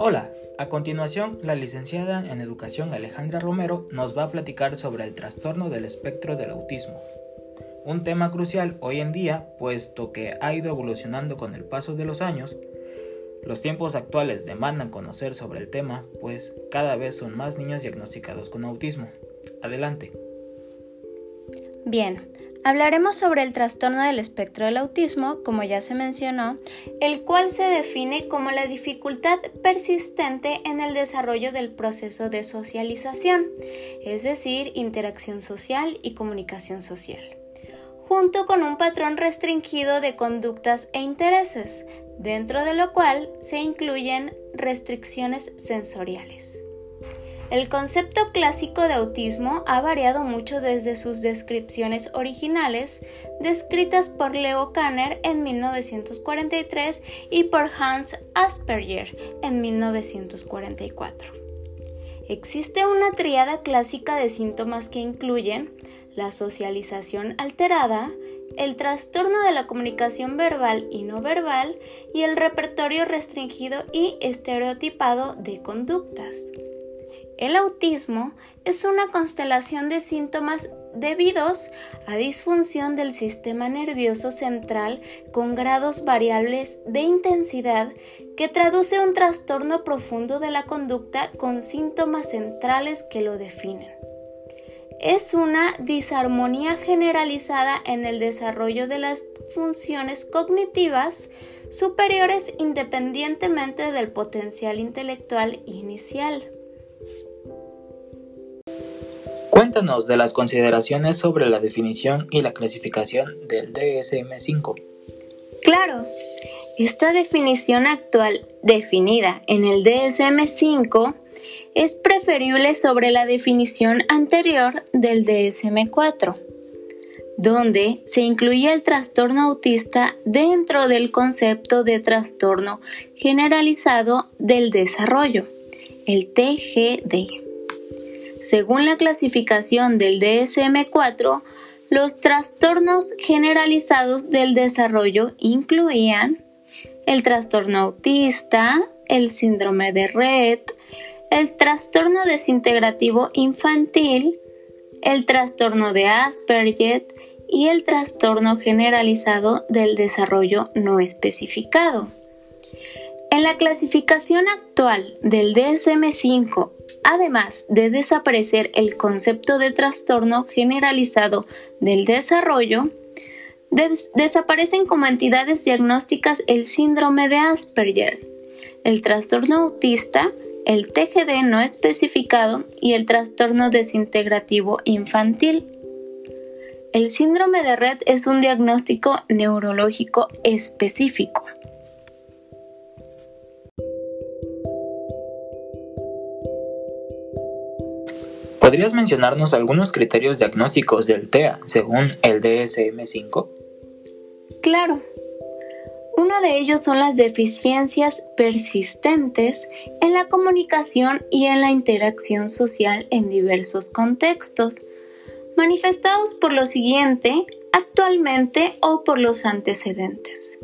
Hola, a continuación la licenciada en Educación Alejandra Romero nos va a platicar sobre el trastorno del espectro del autismo. Un tema crucial hoy en día, puesto que ha ido evolucionando con el paso de los años. Los tiempos actuales demandan conocer sobre el tema, pues cada vez son más niños diagnosticados con autismo. Adelante. Bien, Hablaremos sobre el trastorno del espectro del autismo, como ya se mencionó, el cual se define como la dificultad persistente en el desarrollo del proceso de socialización, es decir, interacción social y comunicación social, junto con un patrón restringido de conductas e intereses, dentro de lo cual se incluyen restricciones sensoriales. El concepto clásico de autismo ha variado mucho desde sus descripciones originales, descritas por Leo Kanner en 1943 y por Hans Asperger en 1944. Existe una triada clásica de síntomas que incluyen la socialización alterada, el trastorno de la comunicación verbal y no verbal y el repertorio restringido y estereotipado de conductas. El autismo es una constelación de síntomas debidos a disfunción del sistema nervioso central con grados variables de intensidad que traduce un trastorno profundo de la conducta con síntomas centrales que lo definen. Es una disarmonía generalizada en el desarrollo de las funciones cognitivas superiores independientemente del potencial intelectual inicial. Cuéntanos de las consideraciones sobre la definición y la clasificación del DSM-5. Claro, esta definición actual definida en el DSM-5 es preferible sobre la definición anterior del DSM-4, donde se incluye el trastorno autista dentro del concepto de trastorno generalizado del desarrollo, el TGD. Según la clasificación del DSM-4, los trastornos generalizados del desarrollo incluían el trastorno autista, el síndrome de Red, el trastorno desintegrativo infantil, el trastorno de Asperger y el trastorno generalizado del desarrollo no especificado. En la clasificación actual del DSM-5 además de desaparecer el concepto de trastorno generalizado del desarrollo, desaparecen como entidades diagnósticas el síndrome de Asperger, el trastorno autista, el TGD no especificado y el trastorno desintegrativo infantil. El síndrome de Red es un diagnóstico neurológico específico. ¿Podrías mencionarnos algunos criterios diagnósticos del TEA según el DSM-5? Claro. Uno de ellos son las deficiencias persistentes en la comunicación y en la interacción social en diversos contextos, manifestados por lo siguiente actualmente o por los antecedentes,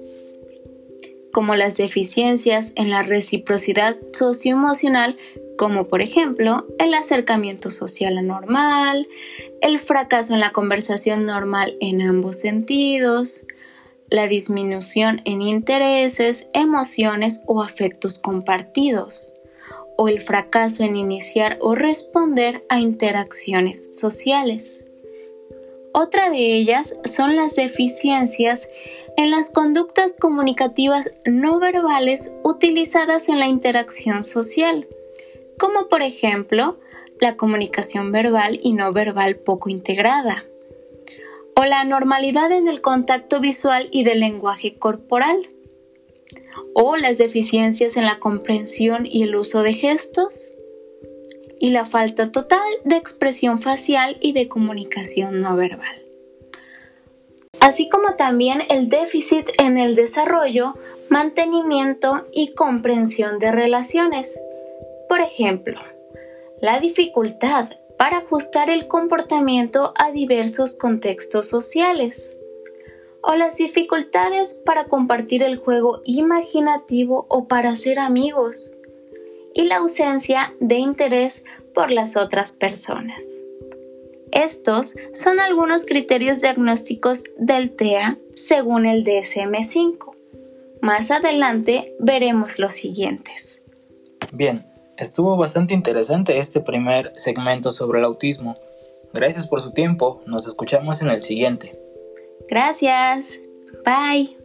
como las deficiencias en la reciprocidad socioemocional como por ejemplo el acercamiento social anormal, el fracaso en la conversación normal en ambos sentidos, la disminución en intereses, emociones o afectos compartidos, o el fracaso en iniciar o responder a interacciones sociales. Otra de ellas son las deficiencias en las conductas comunicativas no verbales utilizadas en la interacción social como por ejemplo la comunicación verbal y no verbal poco integrada, o la anormalidad en el contacto visual y del lenguaje corporal, o las deficiencias en la comprensión y el uso de gestos, y la falta total de expresión facial y de comunicación no verbal así como también el déficit en el desarrollo, mantenimiento y comprensión de relaciones, por ejemplo, la dificultad para ajustar el comportamiento a diversos contextos sociales o las dificultades para compartir el juego imaginativo o para ser amigos, y la ausencia de interés por las otras personas. Estos son algunos criterios diagnósticos del TEA según el DSM5. Más adelante veremos los siguientes. Bien, estuvo bastante interesante este primer segmento sobre el autismo. Gracias por su tiempo, nos escuchamos en el siguiente. Gracias. Bye.